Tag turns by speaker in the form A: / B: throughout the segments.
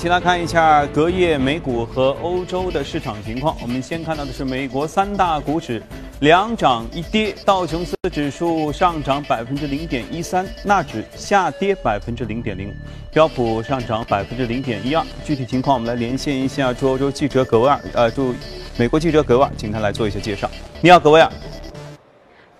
A: 一起来看一下隔夜美股和欧洲的市场情况。我们先看到的是美国三大股指两涨一跌，道琼斯指数上涨百分之零点一三，纳指下跌百分之零点零，标普上涨百分之零点一二。具体情况，我们来连线一下驻欧洲记者葛维尔，呃，驻美国记者葛维尔，请他来做一些介绍。你好，葛维尔。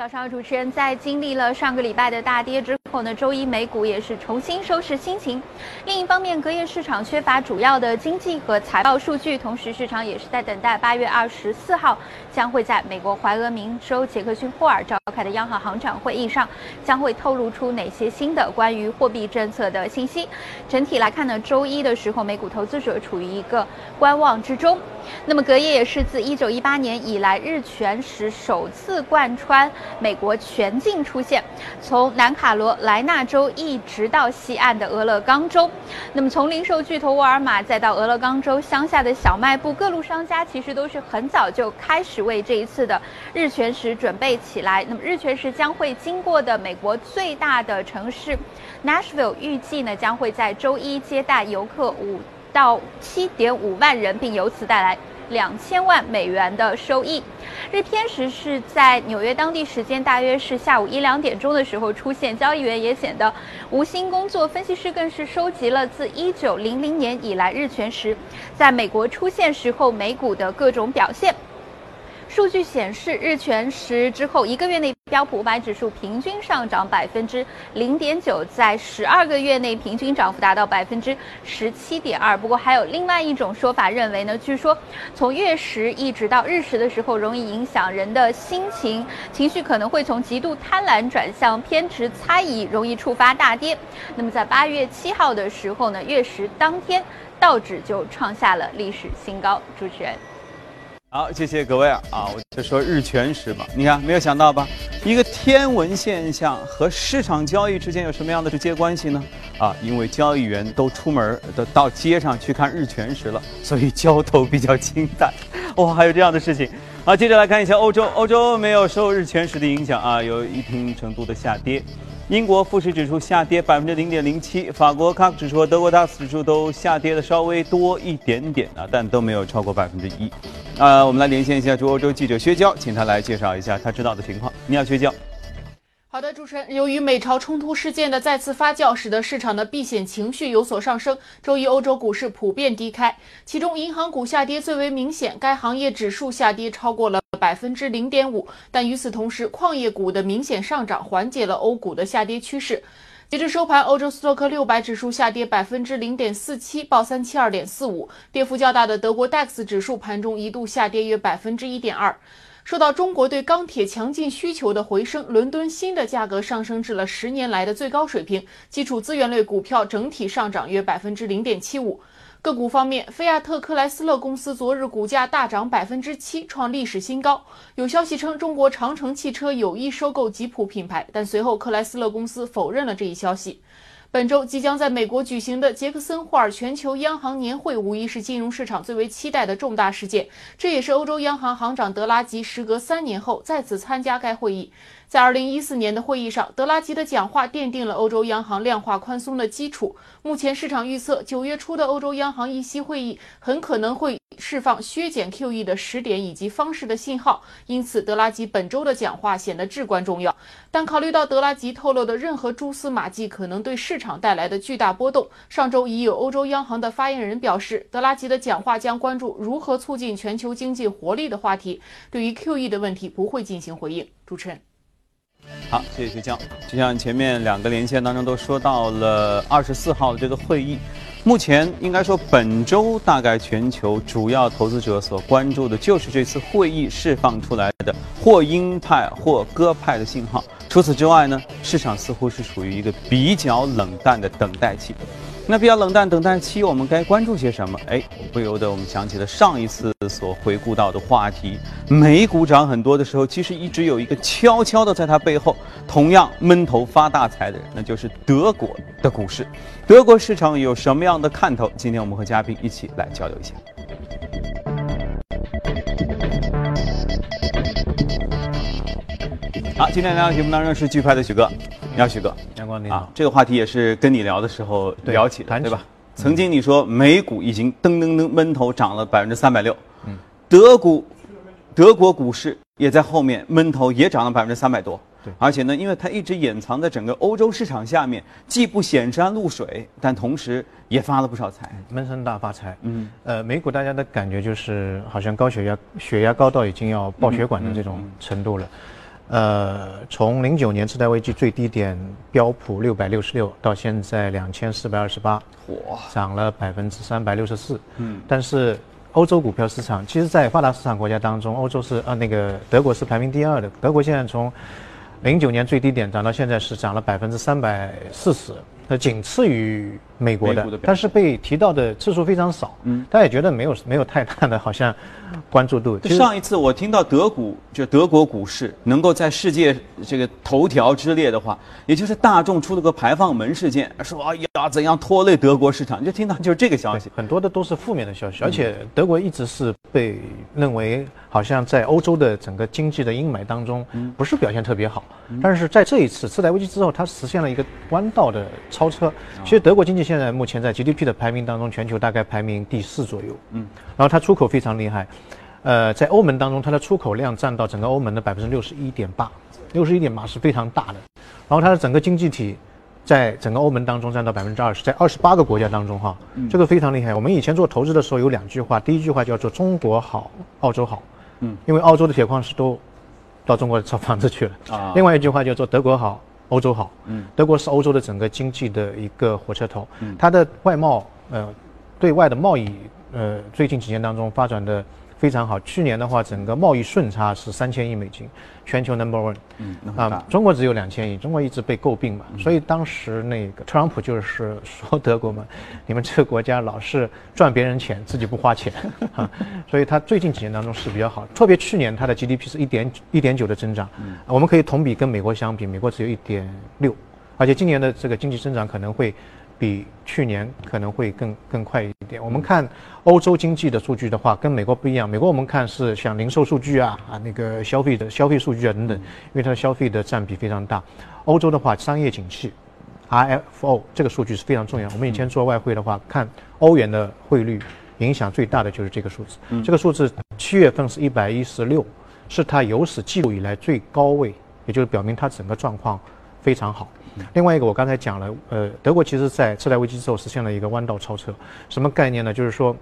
B: 早上，主持人在经历了上个礼拜的大跌之后呢，周一美股也是重新收拾心情。另一方面，隔夜市场缺乏主要的经济和财报数据，同时市场也是在等待八月二十四号将会在美国怀俄明州杰克逊霍尔召开的央行行长会议上，将会透露出哪些新的关于货币政策的信息。整体来看呢，周一的时候，美股投资者处于一个观望之中。那么隔夜也是自一九一八年以来日全食首次贯穿美国全境出现，从南卡罗来纳州一直到西岸的俄勒冈州。那么从零售巨头沃尔玛再到俄勒冈州乡下的小卖部，各路商家其实都是很早就开始为这一次的日全食准备起来。那么日全食将会经过的美国最大的城市 Nashville，预计呢将会在周一接待游客五。到七点五万人，并由此带来两千万美元的收益。日偏食是在纽约当地时间大约是下午一两点钟的时候出现，交易员也显得无心工作，分析师更是收集了自一九零零年以来日全食在美国出现时候美股的各种表现。数据显示，日全食之后一个月内，标普五百指数平均上涨百分之零点九，在十二个月内平均涨幅达到百分之十七点二。不过，还有另外一种说法认为呢，据说从月食一直到日食的时候，容易影响人的心情，情绪可能会从极度贪婪转向偏执猜疑，容易触发大跌。那么，在八月七号的时候呢，月食当天，道指就创下了历史新高。主持人。
A: 好，谢谢各位啊！我就说日全食嘛，你看没有想到吧？一个天文现象和市场交易之间有什么样的直接关系呢？啊，因为交易员都出门都到街上去看日全食了，所以交投比较清淡。哇，还有这样的事情！好，接着来看一下欧洲，欧洲没有受日全食的影响啊，有一定程度的下跌。英国富时指数下跌百分之零点零七，法国 c a 指数和德国 DAX 指数都下跌的稍微多一点点啊，但都没有超过百分之一。呃，我们来连线一下驻欧洲记者薛娇，请他来介绍一下他知道的情况。你好，薛娇。
C: 好的，主持人，由于美朝冲突事件的再次发酵，使得市场的避险情绪有所上升。周一，欧洲股市普遍低开，其中银行股下跌最为明显，该行业指数下跌超过了。百分之零点五，但与此同时，矿业股的明显上涨缓解了欧股的下跌趋势。截至收盘，欧洲斯托克六百指数下跌百分之零点四七，报三七二点四五。跌幅较大的德国 DAX 指数盘中一度下跌约百分之一点二。受到中国对钢铁强劲需求的回升，伦敦锌的价格上升至了十年来的最高水平，基础资源类股票整体上涨约百分之零点七五。个股方面，菲亚特克莱斯勒公司昨日股价大涨百分之七，创历史新高。有消息称，中国长城汽车有意收购吉普品牌，但随后克莱斯勒公司否认了这一消息。本周即将在美国举行的杰克森霍尔全球央行年会，无疑是金融市场最为期待的重大事件。这也是欧洲央行行长德拉吉时隔三年后再次参加该会议。在2014年的会议上，德拉吉的讲话奠定了欧洲央行量化宽松的基础。目前市场预测，九月初的欧洲央行议息会议很可能会。释放削减 QE 的时点以及方式的信号，因此德拉吉本周的讲话显得至关重要。但考虑到德拉吉透露的任何蛛丝马迹可能对市场带来的巨大波动，上周已有欧洲央行的发言人表示，德拉吉的讲话将关注如何促进全球经济活力的话题，对于 QE 的问题不会进行回应。主持人，
A: 好，谢谢徐江。就像前面两个连线当中都说到了二十四号的这个会议。目前应该说，本周大概全球主要投资者所关注的就是这次会议释放出来的或鹰派或鸽派的信号。除此之外呢，市场似乎是处于一个比较冷淡的等待期。那比较冷淡等待期，我们该关注些什么？哎，不由得我们想起了上一次所回顾到的话题：美股涨很多的时候，其实一直有一个悄悄的在它背后，同样闷头发大财的人，那就是德国的股市。德国市场有什么样的看头？今天我们和嘉宾一起来交流一下。好，今天来到节目当中是巨派的许哥，你好，许哥，
D: 阳光你好，
A: 这个话题也是跟你聊的时候聊起的，对吧？曾经你说美股已经噔噔噔闷头涨了百分之三百六，嗯，德股，德国股市也在后面闷头也涨了百分之三百多。
D: 对，
A: 而且呢，因为它一直隐藏在整个欧洲市场下面，既不显山露水，但同时也发了不少财，
D: 闷声大发财。嗯，呃，美股大家的感觉就是好像高血压，血压高到已经要爆血管的这种程度了。呃，从零九年次贷危机最低点标普六百六十六到现在两千四百二十八，哇，涨了百分之三百六十四。嗯，但是欧洲股票市场，其实，在发达市场国家当中，欧洲是呃那个德国是排名第二的，德国现在从。零九年最低点涨到现在是涨了百分之三百四十，那仅次于美国的，但是被提到的次数非常少。嗯，大家也觉得没有 没有太大的好像关注度。
A: 上一次我听到德股就德国股市能够在世界这个头条之列的话，也就是大众出了个排放门事件，说哎呀怎样拖累德国市场，就听到就是这个消息。
D: 很多的都是负面的消息，而且德国一直是被认为。好像在欧洲的整个经济的阴霾当中，不是表现特别好。但是在这一次次贷危机之后，它实现了一个弯道的超车。其实德国经济现在目前在 GDP 的排名当中，全球大概排名第四左右。嗯，然后它出口非常厉害，呃，在欧盟当中，它的出口量占到整个欧盟的百分之六十一点八，六十一点八是非常大的。然后它的整个经济体。在整个欧盟当中占到百分之二十，在二十八个国家当中哈，这个非常厉害。我们以前做投资的时候有两句话，第一句话叫做“中国好，澳洲好”，嗯，因为澳洲的铁矿石都到中国造房子去了啊。另外一句话叫做“德国好，欧洲好”，嗯，德国是欧洲的整个经济的一个火车头，它的外贸呃，对外的贸易呃，最近几年当中发展的。非常好，去年的话，整个贸易顺差是三千亿美金，全球 number one。嗯，啊，中国只有两千亿，中国一直被诟病嘛，所以当时那个特朗普就是说 德国嘛，你们这个国家老是赚别人钱，自己不花钱，啊，所以他最近几年当中是比较好，特别去年它的 GDP 是一点一点九的增长，嗯，我们可以同比跟美国相比，美国只有一点六，而且今年的这个经济增长可能会。比去年可能会更更快一点。我们看欧洲经济的数据的话，跟美国不一样。美国我们看是像零售数据啊啊那个消费的消费数据啊等等，因为它的消费的占比非常大。欧洲的话，商业景气，RFO 这个数据是非常重要。我们以前做外汇的话，看欧元的汇率，影响最大的就是这个数字。这个数字七月份是一百一十六，是它有史记录以来最高位，也就是表明它整个状况非常好。另外一个，我刚才讲了，呃，德国其实在次贷危机之后实现了一个弯道超车，什么概念呢？就是说，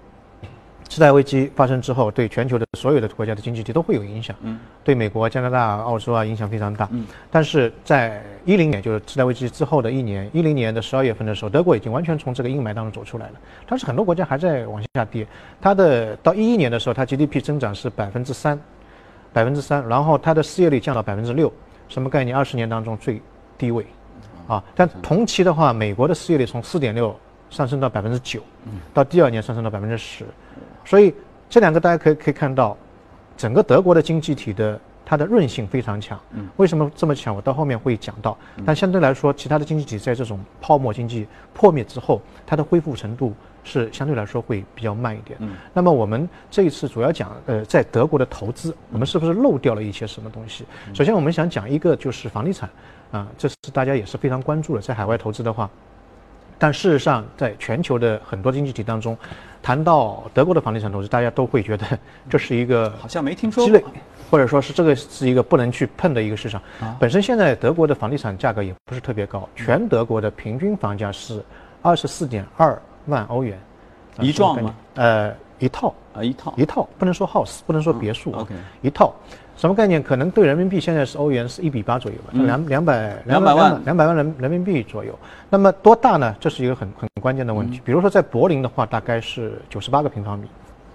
D: 次贷危机发生之后，对全球的所有的国家的经济体都会有影响，嗯，对美国、加拿大、澳洲啊影响非常大，嗯，但是在一零年，就是次贷危机之后的一年，一零年的十二月份的时候，德国已经完全从这个阴霾当中走出来了，但是很多国家还在往下跌，它的到一一年的时候，它 GDP 增长是百分之三，百分之三，然后它的失业率降到百分之六，什么概念？二十年当中最低位。啊，但同期的话，美国的失业率从四点六上升到百分之九，到第二年上升到百分之十，所以这两个大家可以可以看到，整个德国的经济体的它的韧性非常强。为什么这么强？我到后面会讲到。但相对来说，其他的经济体在这种泡沫经济破灭之后，它的恢复程度是相对来说会比较慢一点。那么我们这一次主要讲，呃，在德国的投资，我们是不是漏掉了一些什么东西？首先，我们想讲一个就是房地产。啊，这是大家也是非常关注的，在海外投资的话，但事实上，在全球的很多经济体当中，谈到德国的房地产投资，大家都会觉得这是一个
A: 好像没听说过，
D: 或者说是这个是一个不能去碰的一个市场。本身现在德国的房地产价格也不是特别高，全德国的平均房价是二十四点二万欧元
A: 一幢吗？
D: 呃，一套
A: 啊，一套
D: 一套，不能说 house，不能说别墅，OK，一套。什么概念？可能对人民币现在是欧元是一比八左右吧，两两百
A: 两百万
D: 两百万人人民币左右。那么多大呢？这是一个很很关键的问题。比如说在柏林的话，大概是九十八个平方米。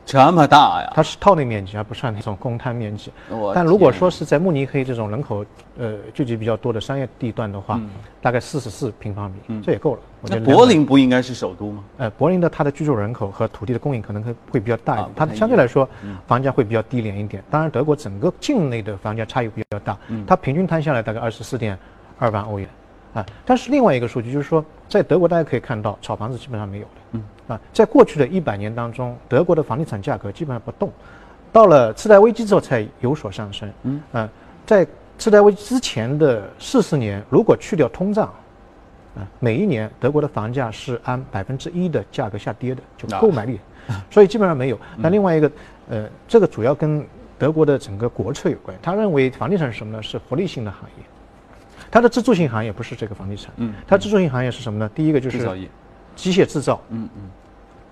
A: 这么大呀！
D: 它是套内面积，而不算那种公摊面积。但如果说是在慕尼黑这种人口呃聚集比较多的商业地段的话，大概四十四平方米，这也够了。
A: 那柏林不应该是首都吗？
D: 呃，柏林的它的居住人口和土地的供应可能会会比较大一点，它相对来说房价会比较低廉一点。当然，德国整个境内的房价差异比较大，它平均摊下来大概二十四点二万欧元。啊，但是另外一个数据就是说，在德国大家可以看到，炒房子基本上没有的。嗯，啊，在过去的一百年当中，德国的房地产价格基本上不动，到了次贷危机之后才有所上升。嗯，啊，在次贷危机之前的四十年，如果去掉通胀，啊，每一年德国的房价是按百分之一的价格下跌的，就
A: 啊
D: 购买力，所以基本上没有。那另外一个，呃，这个主要跟德国的整个国策有关。他认为房地产是什么呢？是福利性的行业，它的支柱性行业不是这个房地产，
A: 嗯
D: 它支柱性行业是什么呢？第一个就是
A: 制造业，
D: 机械制造，
A: 嗯嗯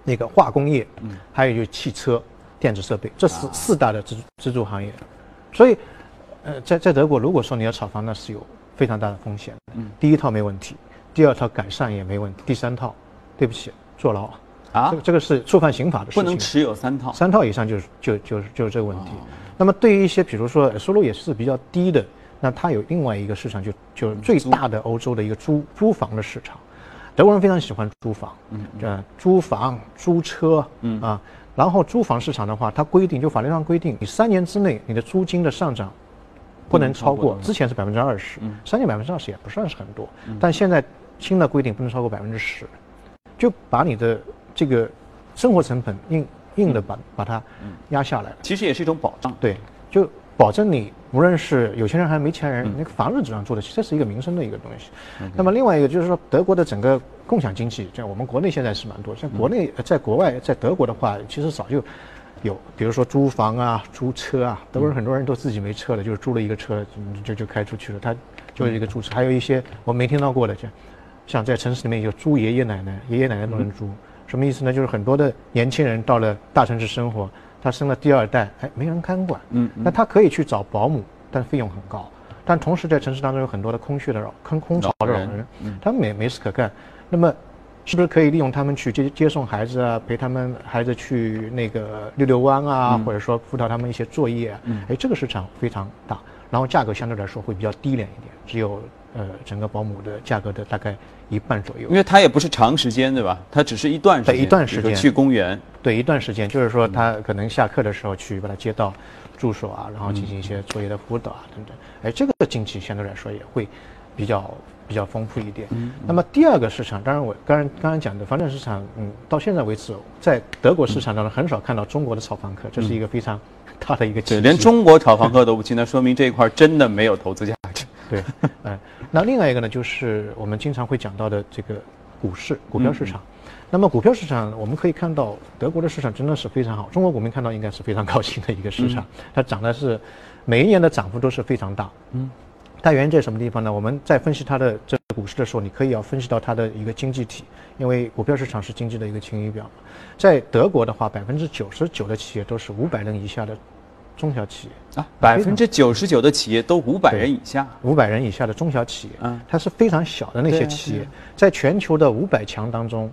D: 那个化工业，
A: 嗯
D: 还有就是汽车、电子设备，这是四大的支支柱行业。所以，呃，在在德国，如果说你要炒房，那是有非常大的风险。
A: 嗯
D: 第一套没问题，第二套改善也没问题，第三套，对不起，坐牢。
A: 啊
D: 这个，这个是触犯刑法的事情。
A: 不能持有三套，
D: 三套以上就是就就是就是这个问题。
A: 哦
D: 那么对于一些比如说呃收入也是比较低的，那它有另外一个市场就就是最大的欧洲的一个租租房的市场。德国人非常喜欢租房，
A: 嗯
D: 呃，租房、租车，
A: 嗯。
D: 啊，然后租房市场的话，它规定就法律上规定，你三年之内你的租金的上涨不能超过，之前是百分之二十
A: 嗯，
D: 三年百分之二十也不算是很多，但现在新的规定不能超过百分之十，就把你的这个生活成本硬硬的把把它压下来了。
A: 其实也是一种保障。
D: 对，就保证你无论是有钱人还是没钱人，那个房子只能住得起，这是一个民生的一个东西。那么另外一个就是说，德国的整个共享经济，在我们国内现在是蛮多，像国内、呃在国外，在德国的话，其实早就有，比如说租房啊、租车啊，德国人很多人都自己没车了，就是租了一个车就就就开出去了，他就是一个租车。还有一些我没听到过的，像像在城市里面有租爷爷奶奶，爷爷奶奶都能租。什么意思呢？就是很多的年轻人到了大城市生活，他生了第二代，哎，没人看管，
A: 嗯
D: 那他可以去找保姆，但费用很高。但同时在城市当中有很多的空穴的老空空巢的老
A: 老人
D: 他们没没事可干，那么是不是可以利用他们去接接送孩子啊，陪他们孩子去那个溜溜弯啊，或者说辅导他们一些作业啊？
A: 嗯。
D: 哎，这个市场非常大，然后价格相对来说会比较低廉一点，只有呃整个保姆的价格的大概一半左右
A: 因。为它也不是长时间，对吧？它只是一段时间，
D: 对一段时间
A: 去公园，
D: 对，一段时间，就是说他可能下课的时候去把他接到住所啊，然后进行一些作业的辅导啊等等。哎，这个经济相对来说也会比较比较丰富一点。那么第二个市场，当然我刚刚刚刚讲的房产市场，嗯，到现在为止，在德国市场当中很少看到中国的炒房客，这是一个非常 大的一个
A: 对，连中国炒房客 都不进，那说明这一块真的没有投资价值。
D: 对，哎，那另外一个呢，就是我们经常会讲到的这个股市、股票市场。那么股票市场，我们可以看到德国的市场真的是非常好，中国股民看到应该是非常高兴的一个市场，它涨的是每一年的涨幅都是非常大。嗯，它原因在什么地方呢？我们在分析它的这个股市的时候，你可以要分析到它的一个经济体，因为股票市场是经济的一个晴雨表。在德国的话，百分之九十九的企业都是五百人以下的中小企业。
A: 啊，百分之九十九的企业都五百人以下，
D: 五百人以下的中小企业，
A: 嗯
D: 它是非常小的那些企业，在全球的五百强当中，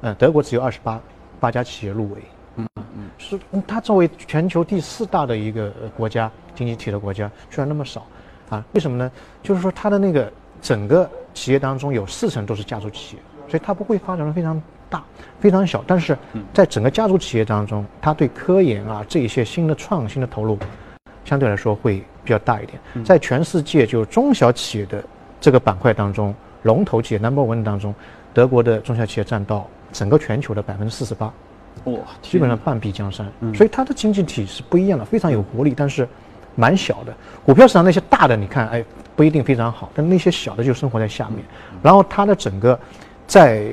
D: 嗯，德国只有二十八八家企业入围，
A: 嗯嗯，
D: 是嗯它作为全球第四大的一个呃国家经济体的国家，居然那么少，啊，为什么呢？就是说它的那个整个企业当中有四成都是家族企业，所以它不会发展的非常大、非常小，但是在整个家族企业当中，它对科研啊这一些新的创新的投入，相对来说会比较大一点。在全世界就中小企业的这个板块当中，龙头企业 number one 当中，德国的中小企业占到整个全球的百分之四十八。
A: 哇，
D: 基本上半壁江山，所以它的经济体是不一样的，非常有活力，但是蛮小的。股票市场那些大的，你看，哎，不一定非常好，但那些小的就生活在下面。然后它的整个在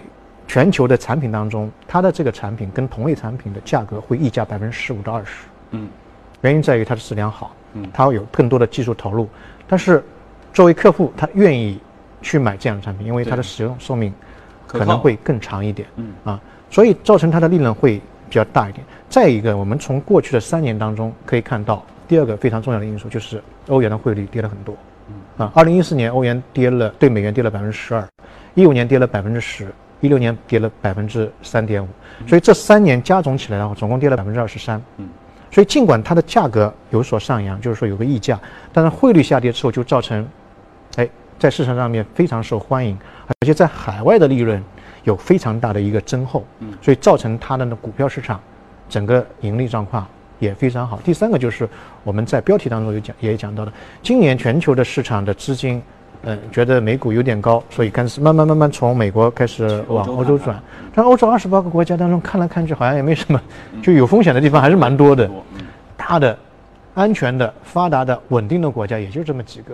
D: 全球的产品当中，它的这个产品跟同类产品的价格会溢价百分之十五到二十。
A: 嗯，
D: 原因在于它的质量好，
A: 嗯
D: 它会有更多的技术投入，但是作为客户，他愿意去买这样的产品，因为它的使用寿命
A: 可
D: 能会更长一点。
A: 嗯
D: 啊，所以造成它的利润会比较大一点。再一个，我们从过去的三年当中可以看到，第二个非常重要的因素就是欧元的汇率跌了很多。嗯啊，二零一四年欧元跌了，对美元跌了百分之十二，一五年跌了百分之十，一六年跌了百分之三点五，所以这三年加总起来的话，总共跌了百分之二十三。
A: 嗯，
D: 所以尽管它的价格有所上扬，就是说有个溢价，但是汇率下跌之后就造成，哎，在市场上面非常受欢迎，而且在海外的利润有非常大的一个增厚，
A: 嗯
D: 所以造成它的那股票市场整个盈利状况也非常好。第三个就是我们在标题当中有讲也讲到的，今年全球的市场的资金，嗯、觉得美股有点高，所以开始慢慢慢慢从美国开始往
A: 欧洲
D: 转。但欧洲二十八个国家当中看来看去好像也没什么，就有风险的地方还是蛮多的。大的、安全的、发达的、稳定的国家也就这么几个，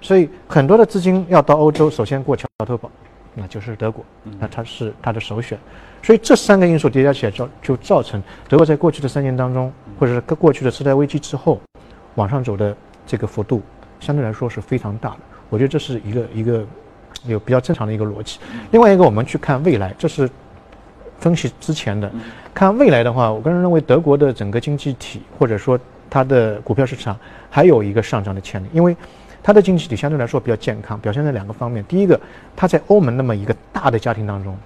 D: 所以很多的资金要到欧洲，首先过桥头堡，那就是德国，那它是它的首选。所以这三个因素叠加起来，造就造成德国在过去的三年当中，或者是过去的次贷危机之后，往上走的这个幅度相对来说是非常大的。我觉得这是一个一个有比较正常的一个逻辑。另外一个，我们去看未来，这是分析之前的。看未来的话，我个人认为德国的整个经济体或者说它的股票市场还有一个上涨的潜力，因为它的经济体相对来说比较健康，表现在两个方面。第一个，它在欧盟那么一个大的家庭当中。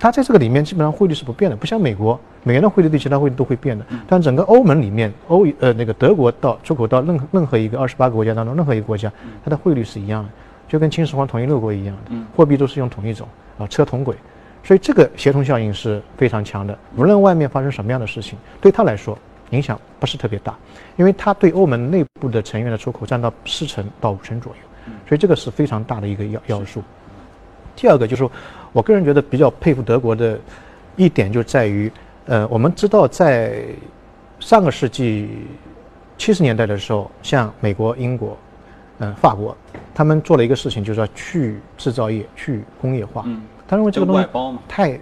D: 它在这个里面基本上汇率是不变的，不像美国，美元的汇率对其他汇率都会变的。但整个欧盟里面，欧呃那个德国到出口到任何任何一个二十八个国家当中，任何一个国家，它的汇率是一样的，就跟秦始皇统一六国一样的，货币都是用同一种啊，车同轨，所以这个协同效应是非常强的。无论外面发生什么样的事情，对他来说影响不是特别大，因为它对欧盟内部的成员的出口占到四成到五成左右，所以这个是非常大的一个要要素。第二个就是说。我个人觉得比较佩服德国的一点就在于，呃，我们知道在上个世纪七十年代的时候，像美国、英国、嗯、法国，他们做了一个事情，就是要去制造业、去工业化。嗯。他认为这个东西太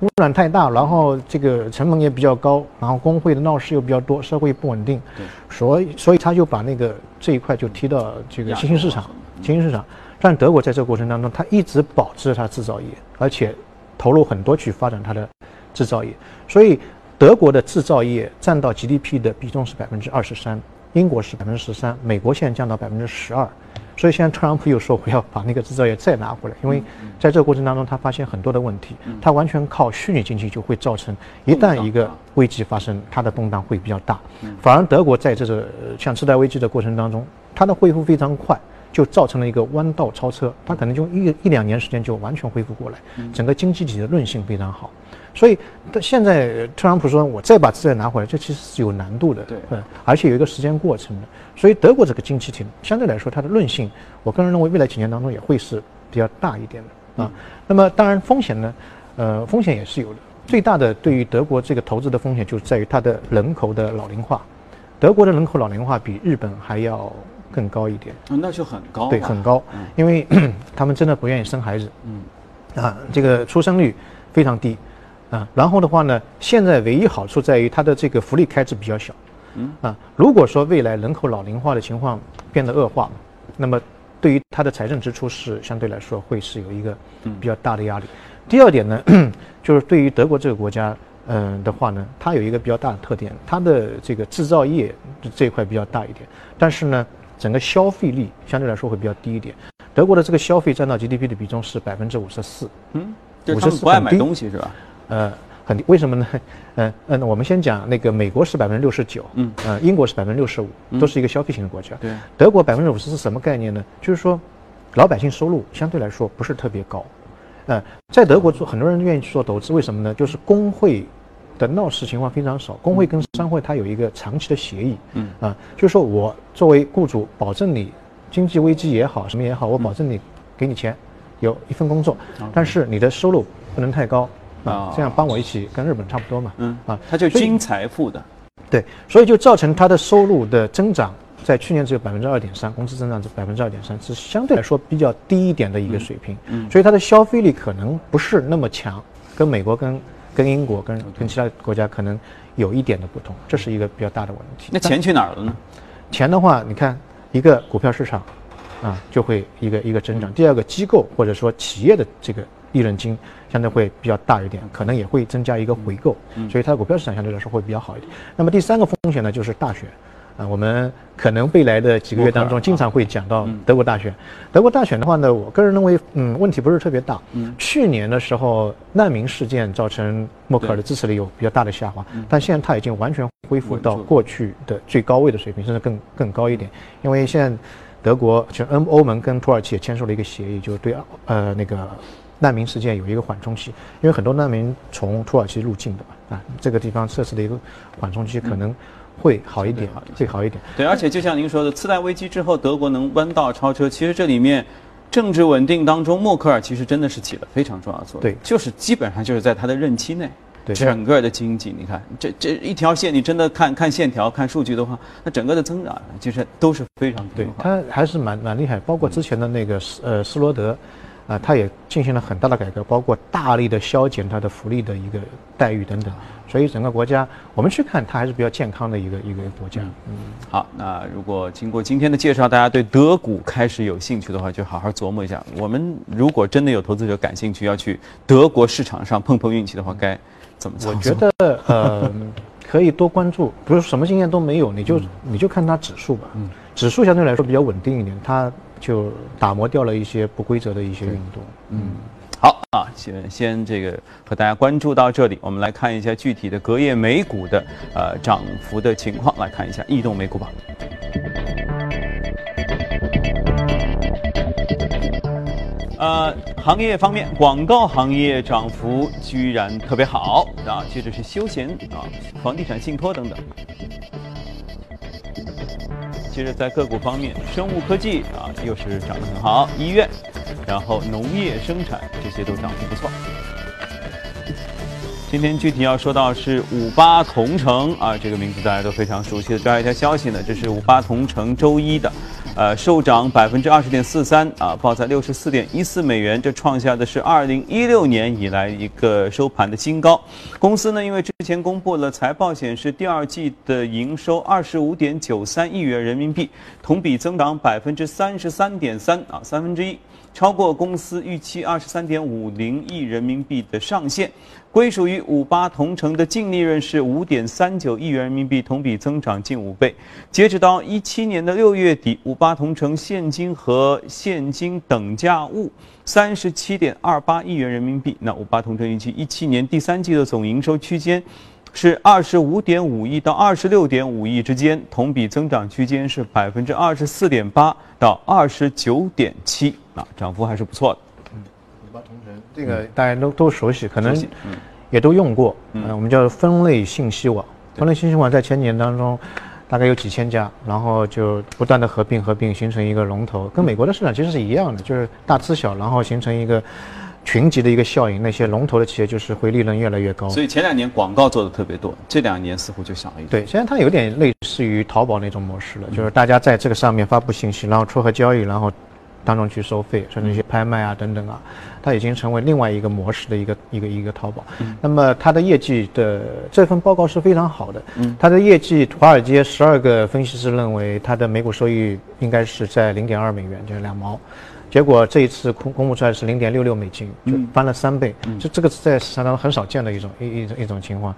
D: 污染太大，然后这个成本也比较高，然后工会的闹事又比较多，社会不稳定。对。所以，所以他就把那个这一块就踢到这个新兴市场，新兴市场。但德国在这个过程当中，它一直保持它制造业，而且投入很多去发展它的制造业。所以德国的制造业占到 GDP 的比重是百分之二十三，英国是百分之十三，美国现在降到百分之十二。所以现在特朗普又说我要把那个制造业再拿回来，因为在这个过程当中他发现很多的问题，他完全靠虚拟经济就会造成一旦一个危机发生，它的动荡会比较大。反而德国在这个像次贷危机的过程当中，它的恢复非常快。就造成了一个弯道超车，它可能就一一两年时间就完全恢复过来，整个经济体的韧性非常好，所以现在特朗普说我再把资源拿回来，这其实是有难度的，对，而且有一个时间过程的，所以德国这个经济体相对来说它的韧性，我个人认为未来几年当中也会是比较大一点的。啊。那么当然风险呢，呃，风险也是有的，最大的对于德国这个投资的风险就在于它的人口的老龄化，德国的人口老龄化比日本还要。更高一点，啊
A: 那就很高，
D: 对，很高，因为 他们真的不愿意生孩子，嗯，啊，这个出生率非常低，啊，然后的话呢，现在唯一好处在于它的这个福利开支比较小，嗯，啊，如果说未来人口老龄化的情况变得恶化，那么对于它的财政支出是相对来说会是有一个比较大的压力。第二点呢，就是对于德国这个国家，嗯的话呢，它有一个比较大的特点，它的这个制造业这一块比较大一点，但是呢。整个消费力相对来说会比较低一点，德国的这个消费占到 GDP 的比重是百分之五十四，
A: 嗯，五十四不爱买东西是吧？
D: 呃，很低，为什么呢？嗯嗯，我们先讲那个美国是百分之六十九，嗯，呃，英国是百分之六十五，都是一个消费型的国家。
A: 对，
D: 德国百分之五十是什么概念呢？就是说，老百姓收入相对来说不是特别高，呃，在德国做很多人愿意去做投资，为什么呢？就是工会。的闹事情况非常少，工会跟商会它有一个长期的协议，嗯。啊，就是说我作为雇主，保证你经济危机也好，什么也好，我保证你给你钱，有一份工作，但是你的收入不能太高啊，这样帮我一起跟日本差不多嘛，嗯。
A: 啊，他就均财富的，
D: 对，所以就造成他的收入的增长在去年只有百分之二点三，工资增长是百分之二点三，是相对来说比较低一点的一个水平，嗯，所以它的消费力可能不是那么强，跟美国跟。跟英国、跟跟其他国家可能有一点的不同，这是一个比较大的问题。
A: 那钱去哪儿了呢？
D: 钱的话，你看一个股票市场，啊，就会一个一个增长。第二个机构或者说企业的这个利润金相对会比较大一点，可能也会增加一个回购，所以它的股票市场相对来说会比较好一点。那么第三个风险呢，就是大选。啊，我们可能未来的几个月当中，经常会讲到德国大选。德国大选的话呢，我个人认为，嗯，问题不是特别大。嗯，去年的时候，难民事件造成默克尔的支持率有比较大的下滑，但现在他已经完全恢复到过去的最高位的水平，甚至更更高一点。因为现在德国就欧欧盟跟土耳其也签署了一个协议，就对呃那个难民事件有一个缓冲期，因为很多难民从土耳其入境的嘛，啊，这个地方设置的一个缓冲期可能。会好一点，会好一点。
A: 对，而且就像您说的，次贷危机之后，德国能弯道超车，其实这里面政治稳定当中，默克尔其实真的是起了非常重要的作用。
D: 对，
A: 就是基本上就是在他的任期内，对整个的经济，你看这这一条线，你真的看看线条、看数据的话，那整个的增长其实都是非常
D: 对。他还是蛮蛮厉害，包括之前的那个斯呃斯罗德，啊，它也进行了很大的改革，包括大力的削减它的福利的一个待遇等等。所以整个国家，我们去看它还是比较健康的一个一个国家。
A: 嗯，好，那如果经过今天的介绍，大家对德股开始有兴趣的话，就好好琢磨一下。我们如果真的有投资者感兴趣要去德国市场上碰碰运气的话，该怎么操
D: 作？我觉得呃，可以多关注，不是什么经验都没有，你就你就看它指数吧。嗯，指数相对来说比较稳定一点，它就打磨掉了一些不规则的一些运动。嗯。
A: 好啊，先先这个和大家关注到这里，我们来看一下具体的隔夜美股的呃涨幅的情况，来看一下异动美股吧。呃，行业方面，广告行业涨幅居然特别好啊，接着是休闲啊，房地产信托等等。其实在个股方面，生物科技啊又是涨得很好，医院。然后农业生产这些都涨幅不错。今天具体要说到是五八同城啊，这个名字大家都非常熟悉的。这样一条消息呢，这是五八同城周一的，呃，收涨百分之二十点四三啊，报在六十四点一四美元，这创下的是二零一六年以来一个收盘的新高。公司呢，因为之前公布了财报显示，第二季的营收二十五点九三亿元人民币，同比增长百分之三十三点三啊，三分之一。超过公司预期二十三点五零亿人民币的上限，归属于五八同城的净利润是五点三九亿元人民币，同比增长近五倍。截止到一七年的六月底，五八同城现金和现金等价物三十七点二八亿元人民币。那五八同城预计一七年第三季的总营收区间。是二十五点五亿到二十六点五亿之间，同比增长区间是百分之二十四点八到二十九点七，啊，涨幅还是不错的。嗯，
D: 五八同城这个大家都都熟悉，可能也都用过。嗯，我们叫分类信息网，分类信息网在前几年当中大概有几千家，然后就不断的合并合并，形成一个龙头，跟美国的市场其实是一样的，就是大吃小，然后形成一个。群集的一个效应，那些龙头的企业就是会利润越来越高。
A: 所以前两年广告做的特别多，这两年似乎就少了一点。
D: 对，现在它有点类似于淘宝那种模式了，就是大家在这个上面发布信息，然后撮合交易，然后当中去收费，甚至一些拍卖啊等等啊，它已经成为另外一个模式的一个一个一个淘宝。那么它的业绩的这份报告是非常好的，它的业绩，华尔街十二个分析师认为它的每股收益应该是在零点二美元，就是两毛。结果这一次公公布出来是零点六六美金，就翻了三倍，就这个在市场当中很少见的一种一一种一种情况，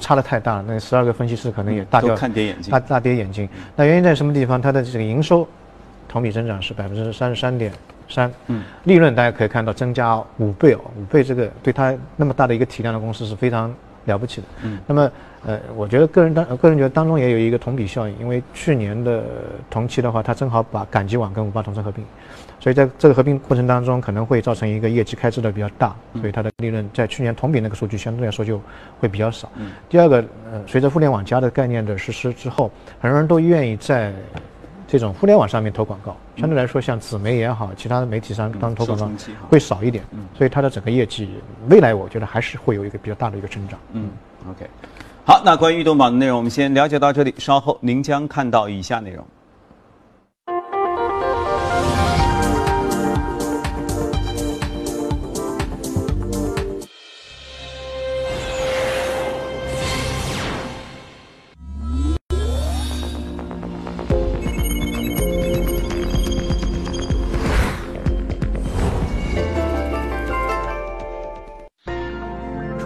D: 差的太大了。那十二个分析师可能也大
A: 跌眼镜，
D: 大大跌眼镜。那原因在什么地方？它的这个营收同比增长是百分之三十三点三，嗯，利润大家可以看到增加五倍哦，五倍这个对它那么大的一个体量的公司是非常了不起的。嗯，那么呃，我觉得个人当个人觉得当中也有一个同比效应，因为去年的同期的话，它正好把赶集网跟五八同城合并。所以在这个合并过程当中，可能会造成一个业绩开支的比较大，所以它的利润在去年同比那个数据相对来说就会比较少。第二个，呃，随着互联网加的概念的实施之后，很多人都愿意在这种互联网上面投广告，相对来说像纸媒也好，其他的媒体上当投广告会少一点，所以它的整个业绩未来我觉得还是会有一个比较大的一个增长。
A: 嗯，OK，好，那关于移动榜的内容我们先了解到这里，稍后您将看到以下内容。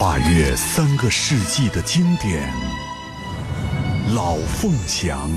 E: 跨越三个世纪的经典，《老凤祥》。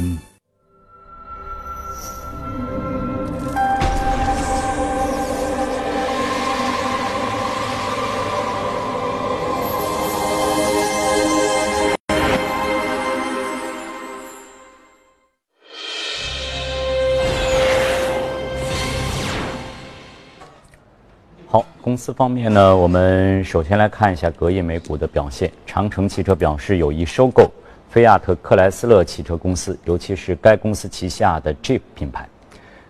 F: 公司方面呢，我们首先来看一下隔夜美股的表现。长城汽车表示有意收购菲亚特克莱斯勒汽车公司，尤其是该公司旗下的 Jeep 品牌。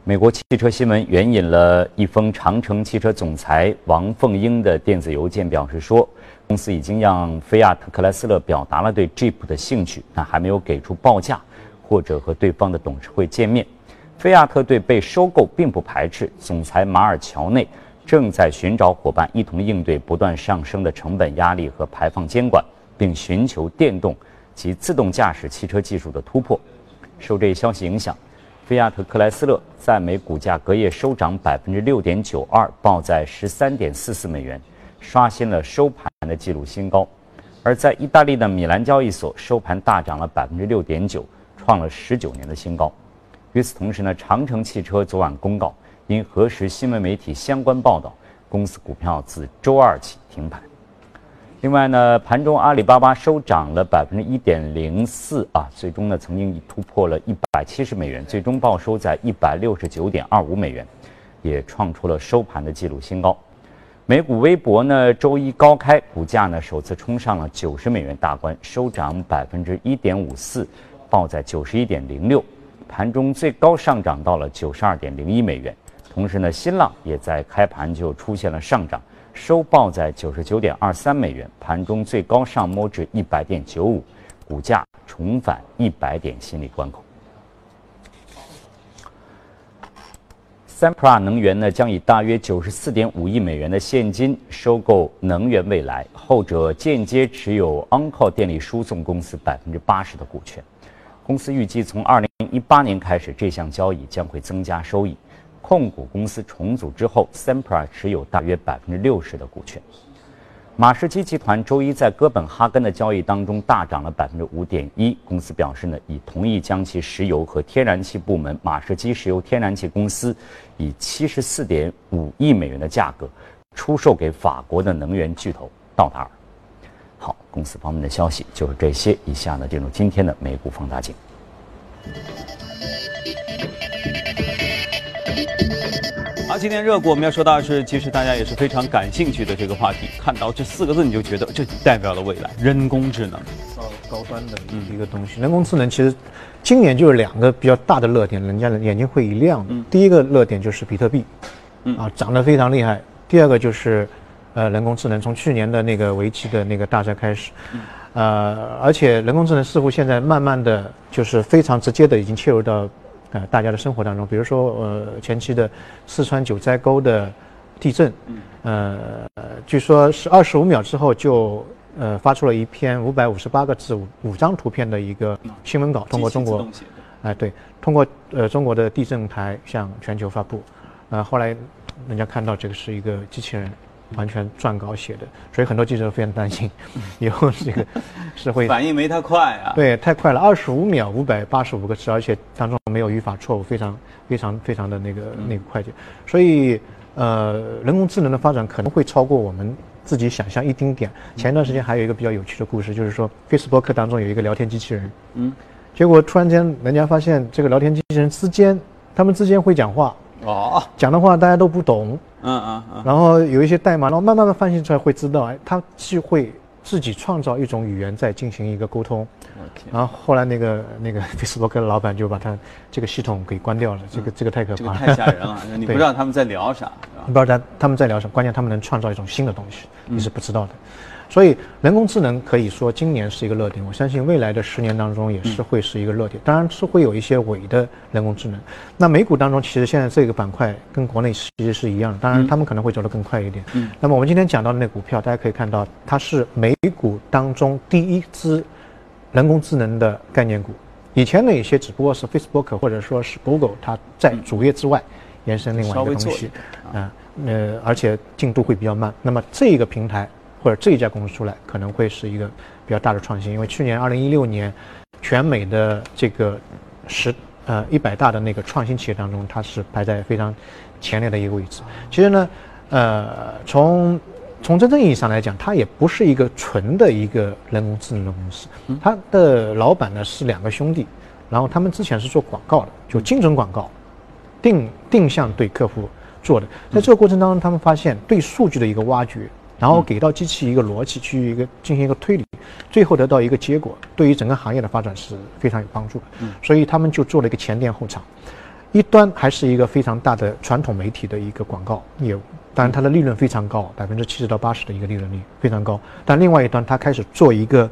F: 美国汽车新闻援引了一封长城汽车总裁王凤英的电子邮件，表示说，公司已经让菲亚特克莱斯勒表达了对 Jeep 的兴趣，但还没有给出报价或者和对方的董事会见面。菲亚特对被收购并不排斥，总裁马尔乔内正在寻找伙伴，一同应对不断上升的成本压力和排放监管，并寻求电动及自动驾驶汽车技术的突破。受这一消息影响。菲亚特克莱斯勒在美股价隔夜收涨百分之六点九二，报在十三点四四美元，刷新了收盘的纪录新高。而在意大利的米兰交易所，收盘大涨了百分之六点九，创了十九年的新高。与此同时呢，长城汽车昨晚公告，因核实新闻媒体相关报道，公司股票自周二起停牌。另外呢，盘中阿里巴巴收涨了百分之一点零四啊，最终呢曾经突破了一百七十美元，最终报收在一百六十九点二五美元，也创出了收盘的纪录新高。美股微博呢周一高开，股价呢首次冲上了九十美元大关，收涨百分之一点五四，报在九十一点零六，盘中最高上涨到了九十二点零一美元。同时呢，新浪也在开盘就出现了上涨。收报在九十九点二三美元，盘中最高上摸至一百点九五，股价重返一百点心理关口。Sempra 能源呢将以大约九十四点五亿美元的现金收购能源未来，后者间接持有 Onco 电力输送公司百分之八十的股权。公司预计从二零一八年开始，这项交易将会增加收益。控股公司重组之后，Sempra 持有大约百分之六十的股权。马士基集团周一在哥本哈根的交易当中大涨了百分之五点一。公司表示呢，已同意将其石油和天然气部门马士基石油天然气公司以七十四点五亿美元的价格出售给法国的能源巨头道达尔。好，公司方面的消息就是这些。以下呢，进入今天的美股放大镜。
A: 好，今天热股我们要说到的是，其实大家也是非常感兴趣的这个话题。看到这四个字，你就觉得这代表了未来，人工智能，
D: 高高端的一个东西。人工智能其实今年就有两个比较大的热点，人家的眼睛会一亮。第一个热点就是比特币，啊，涨得非常厉害。第二个就是呃人工智能，从去年的那个围棋的那个大赛开始，呃，而且人工智能似乎现在慢慢的就是非常直接的已经切入到。呃，大家的生活当中，比如说，呃，前期的四川九寨沟的地震，呃，据说是二十五秒之后就呃发出了一篇五百五十八个字、五五张图片的一个新闻稿，通过中国，哎，对，通过呃中国的地震台向全球发布，呃，后来人家看到这个是一个机器人。完全撰稿写的，所以很多记者非常担心，以后这个是会
A: 反应没他快啊。
D: 对，太快了，二十五秒五百八十五个字，而且当中没有语法错误，非常非常非常的那个那个快捷。所以，呃，人工智能的发展可能会超过我们自己想象一丁点。前一段时间还有一个比较有趣的故事，就是说，Facebook 当中有一个聊天机器人，嗯，结果突然间人家发现这个聊天机器人之间，他们之间会讲话，哦，讲的话大家都不懂。嗯嗯嗯，然后有一些代码，然后慢慢的翻译出来，会知道，哎，他既会自己创造一种语言，在进行一个沟通。然后后来那个那个 Facebook 的老板就把他这个系统给关掉了，这个这个太可怕了，
A: 太吓人了。你不知道他们在聊啥，
D: 你不知道他他们在聊什么，关键他们能创造一种新的东西，你是不知道的。所以人工智能可以说今年是一个热点，我相信未来的十年当中也是会是一个热点。当然是会有一些伪的人工智能。那美股当中其实现在这个板块跟国内其实是一样的，当然他们可能会走得更快一点。嗯。那么我们今天讲到的那股票，大家可以看到它是美股当中第一支人工智能的概念股。以前那些只不过是 Facebook 或者说是 Google，它在主业之外延伸另外一个东西啊，呃，而且进度会比较慢。那么这个平台。或者这一家公司出来可能会是一个比较大的创新，因为去年二零一六年，全美的这个十呃一百大的那个创新企业当中，它是排在非常前列的一个位置。其实呢，呃，从从真正意义上来讲，它也不是一个纯的一个人工智能的公司，它的老板呢是两个兄弟，然后他们之前是做广告的，就精准广告，定定向对客户做的。在这个过程当中，他们发现对数据的一个挖掘，然后给到机器一个逻辑去一个进行一个推理，最后得到一个结果，对于整个行业的发展是非常有帮助的。所以他们就做了一个前店后厂，一端还是一个非常大的传统媒体的一个广告业务，当然它的利润非常高，百分之七十到八十的一个利润率非常高。但另外一端，它开始做一个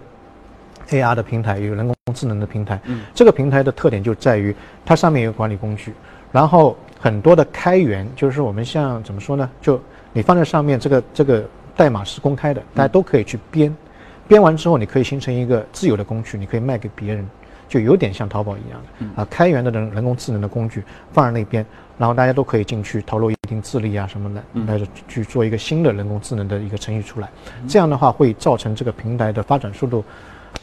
D: AR 的平台，有人工智能的平台。这个平台的特点就在于它上面有管理工具，然后很多的开源，就是我们像怎么说呢？就你放在上面，这个这个代码是公开的，大家都可以去编。编完之后，你可以形成一个自由的工具，你可以卖给别人。就有点像淘宝一样的啊，开源的人人工智能的工具放在那边，然后大家都可以进去投入一定智力啊什么的，来去做一个新的人工智能的一个程序出来。这样的话会造成这个平台的发展速度，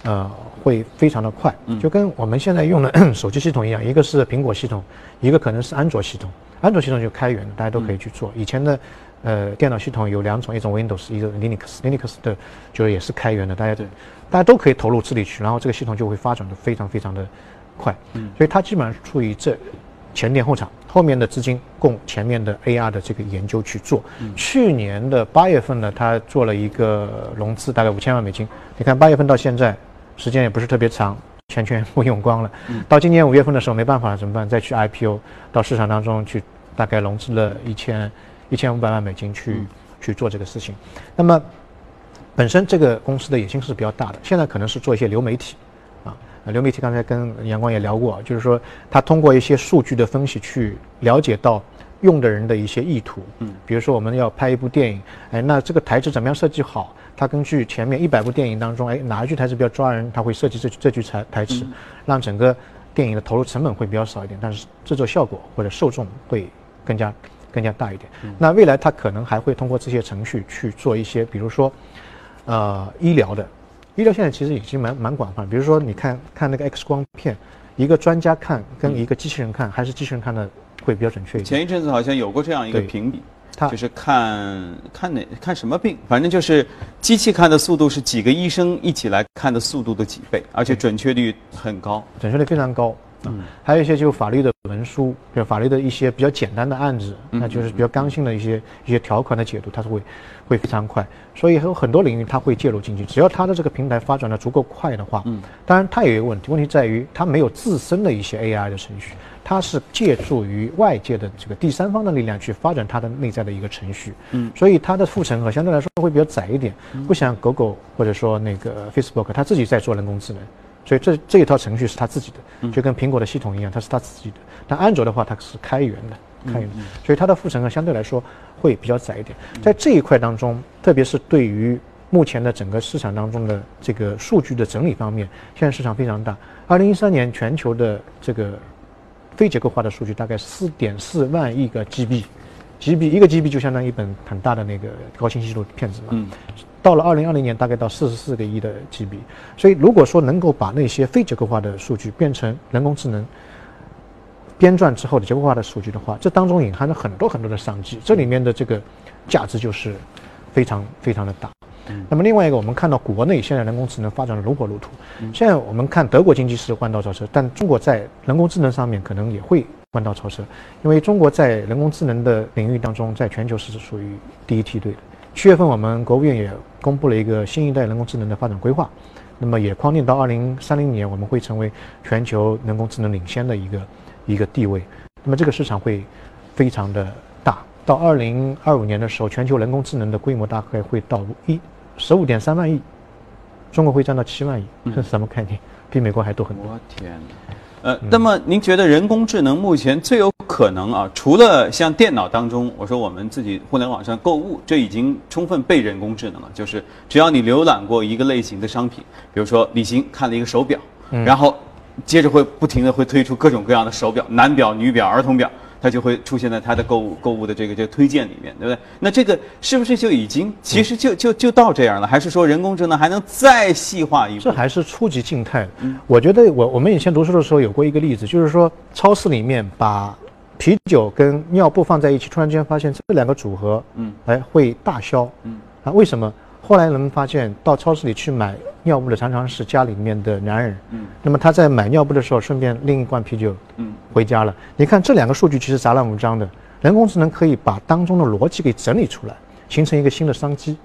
D: 呃，会非常的快。就跟我们现在用的 手机系统一样，一个是苹果系统，一个可能是安卓系统。安卓系统就开源的，大家都可以去做。以前的呃电脑系统有两种，一种 Windows，一个 Linux，Linux 的就是也是开源的，大家对。大家都可以投入智力去，然后这个系统就会发展的非常非常的快，嗯，所以它基本上是处于这前店后厂，后面的资金供前面的 AR 的这个研究去做。去年的八月份呢，它做了一个融资，大概五千万美金。你看八月份到现在，时间也不是特别长，钱全部用光了。到今年五月份的时候没办法了，怎么办？再去 IPO 到市场当中去，大概融资了一千一千五百万美金去去做这个事情。那么。本身这个公司的野心是比较大的，现在可能是做一些流媒体，啊，流媒体刚才跟阳光也聊过，就是说他通过一些数据的分析去了解到用的人的一些意图，嗯，比如说我们要拍一部电影，哎，那这个台词怎么样设计好？他根据前面一百部电影当中，哎，哪一句台词比较抓人，他会设计这这句台台词，让整个电影的投入成本会比较少一点，但是制作效果或者受众会更加更加大一点。那未来它可能还会通过这些程序去做一些，比如说。呃，医疗的，医疗现在其实已经蛮蛮广泛。比如说，你看看那个 X 光片，一个专家看跟一个机器人看，还是机器人看的会比较准确一点。
A: 前一阵子好像有过这样一个评比，就是看看哪看什么病，反正就是机器看的速度是几个医生一起来看的速度的几倍，而且准确率很高，
D: 准确率非常高。嗯，还有一些就法律的文书，比如法律的一些比较简单的案子，那就是比较刚性的一些一些条款的解读，它是会会非常快。所以有很多领域它会介入进去，只要它的这个平台发展的足够快的话，嗯，当然它也有一个问题，问题在于它没有自身的一些 AI 的程序，它是借助于外界的这个第三方的力量去发展它的内在的一个程序，嗯，所以它的护城河相对来说会比较窄一点，不像狗狗或者说那个 Facebook，它自己在做人工智能。所以这这一套程序是他自己的，就跟苹果的系统一样，它是他自己的。但安卓的话，它是开源的，开源的，所以它的护城河相对来说会比较窄一点。在这一块当中，特别是对于目前的整个市场当中的这个数据的整理方面，现在市场非常大。二零一三年全球的这个非结构化的数据大概四点四万亿个 GB，GB 一个 GB 就相当于一本很大的那个高清晰度片子嘛。到了二零二零年，大概到四十四个亿的 GB，所以如果说能够把那些非结构化的数据变成人工智能编撰之后的结构化的数据的话，这当中隐含着很多很多的商机，这里面的这个价值就是非常非常的大。那么另外一个，我们看到国内现在人工智能发展的如火如荼。现在我们看德国经济是弯道超车，但中国在人工智能上面可能也会弯道超车，因为中国在人工智能的领域当中，在全球是属于第一梯队的。七月份，我们国务院也公布了一个新一代人工智能的发展规划，那么也框定到二零三零年，我们会成为全球人工智能领先的一个一个地位。那么这个市场会非常的大，到二零二五年的时候，全球人工智能的规模大概会到一十五点三万亿，中国会占到七万亿，这是 什么概念？比美国还多很多。
A: 我天哪！呃，那么您觉得人工智能目前最有可能啊？除了像电脑当中，我说我们自己互联网上购物，这已经充分被人工智能了。就是只要你浏览过一个类型的商品，比如说李行看了一个手表，然后接着会不停的会推出各种各样的手表，男表、女表、儿童表。它就会出现在它的购物购物的这个这个推荐里面，对不对？那这个是不是就已经其实就就就到这样了？还是说人工智能还能再细化一步？
D: 这还是初级静态。我觉得我我们以前读书的时候有过一个例子，就是说超市里面把啤酒跟尿布放在一起，突然间发现这两个组合，嗯，哎会大销，嗯，啊为什么？后来人们发现，到超市里去买尿布的常常是家里面的男人。嗯，那么他在买尿布的时候，顺便拎一罐啤酒，嗯，回家了。你看这两个数据其实杂乱无章的，人工智能可以把当中的逻辑给整理出来，形成一个新的商机。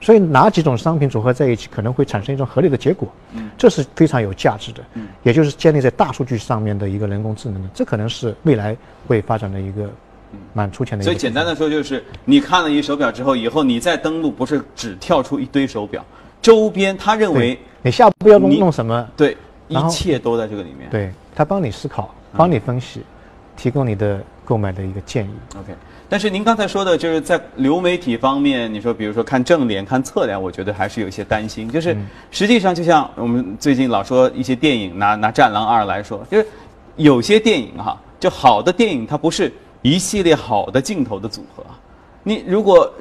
D: 所以哪几种商品组合在一起，可能会产生一种合理的结果。嗯，这是非常有价值的。嗯，也就是建立在大数据上面的一个人工智能的，这可能是未来会发展的一个蛮出钱的。
A: 所以简单的说，就是你看了一手表之后，以后你再登录，不是只跳出一堆手表，周边他认为
D: 你下步要弄弄什么？
A: 对，一切都在这个里面。
D: 对他帮你思考，帮你分析，提供你的购买的一个建议。
A: OK。但是您刚才说的，就是在流媒体方面，你说比如说看正脸、看侧脸，我觉得还是有一些担心。就是实际上，就像我们最近老说一些电影，拿拿《战狼二》来说，就是有些电影哈，就好的电影它不是一系列好的镜头的组合。你如果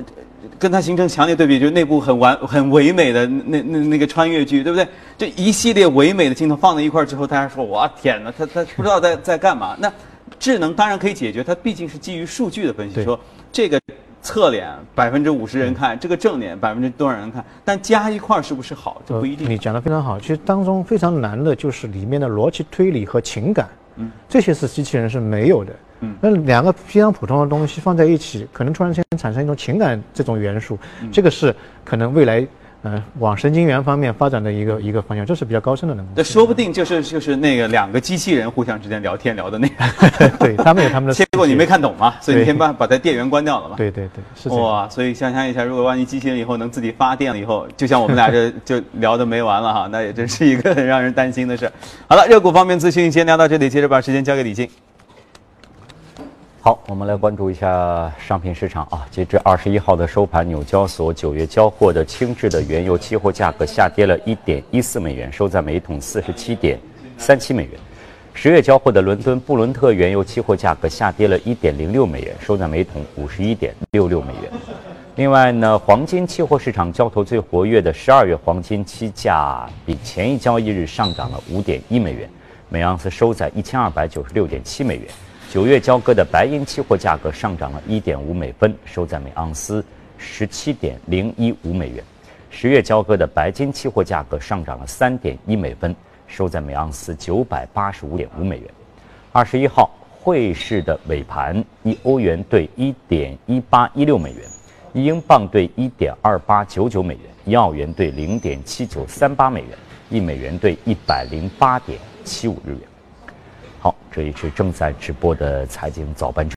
A: 跟它形成强烈对比，就是那部很完很唯美的那那那个穿越剧，对不对？这一系列唯美的镜头放在一块儿之后，大家说哇天哪，他他不知道在在干嘛那。智能当然可以解决，它毕竟是基于数据的分析。说这个侧脸百分之五十人看，这个正脸百分之多少人看，但加一块儿是不是好，这不一定。
D: 你讲的非常好，其实当中非常难的就是里面的逻辑推理和情感，嗯，这些是机器人是没有的，嗯，那两个非常普通的东西放在一起，可能突然间产生一种情感这种元素，这个是可能未来。嗯，往神经元方面发展的一个一个方向，这是比较高深的能力。
A: 那说不定就是就是那个两个机器人互相之间聊天聊的那
D: 个，对他们有他们的。
A: 结果你没看懂嘛，所以你先把把它电源关掉了嘛。
D: 对对对，是哇，
A: 所以想象一下，如果万一机器人以后能自己发电了以后，就像我们俩这 就聊的没完了哈，那也真是一个很让人担心的事。好了，热股方面资讯先聊到这里，接着把时间交给李静。
F: 好，我们来关注一下商品市场啊。截至二十一号的收盘，纽交所九月交货的轻质的原油期货价格下跌了一点一四美元，收在每桶四十七点三七美元。十月交货的伦敦布伦特原油期货价格下跌了一点零六美元，收在每桶五十一点六六美元。另外呢，黄金期货市场交投最活跃的十二月黄金期价比前一交易日上涨了五点一美元，每盎司收在一千二百九十六点七美元。九月交割的白银期货价格上涨了一点五美分，收在每盎司十七点零一五美元。十月交割的白金期货价格上涨了三点一美分，收在每盎司九百八十五点五美元。二十一号汇市的尾盘，一欧元兑一点一八一六美元，一英镑兑一点二八九九美元，一澳元兑零点七九三八美元，一美元兑一百零八点七五日元。好，这里是正在直播的财经早班车。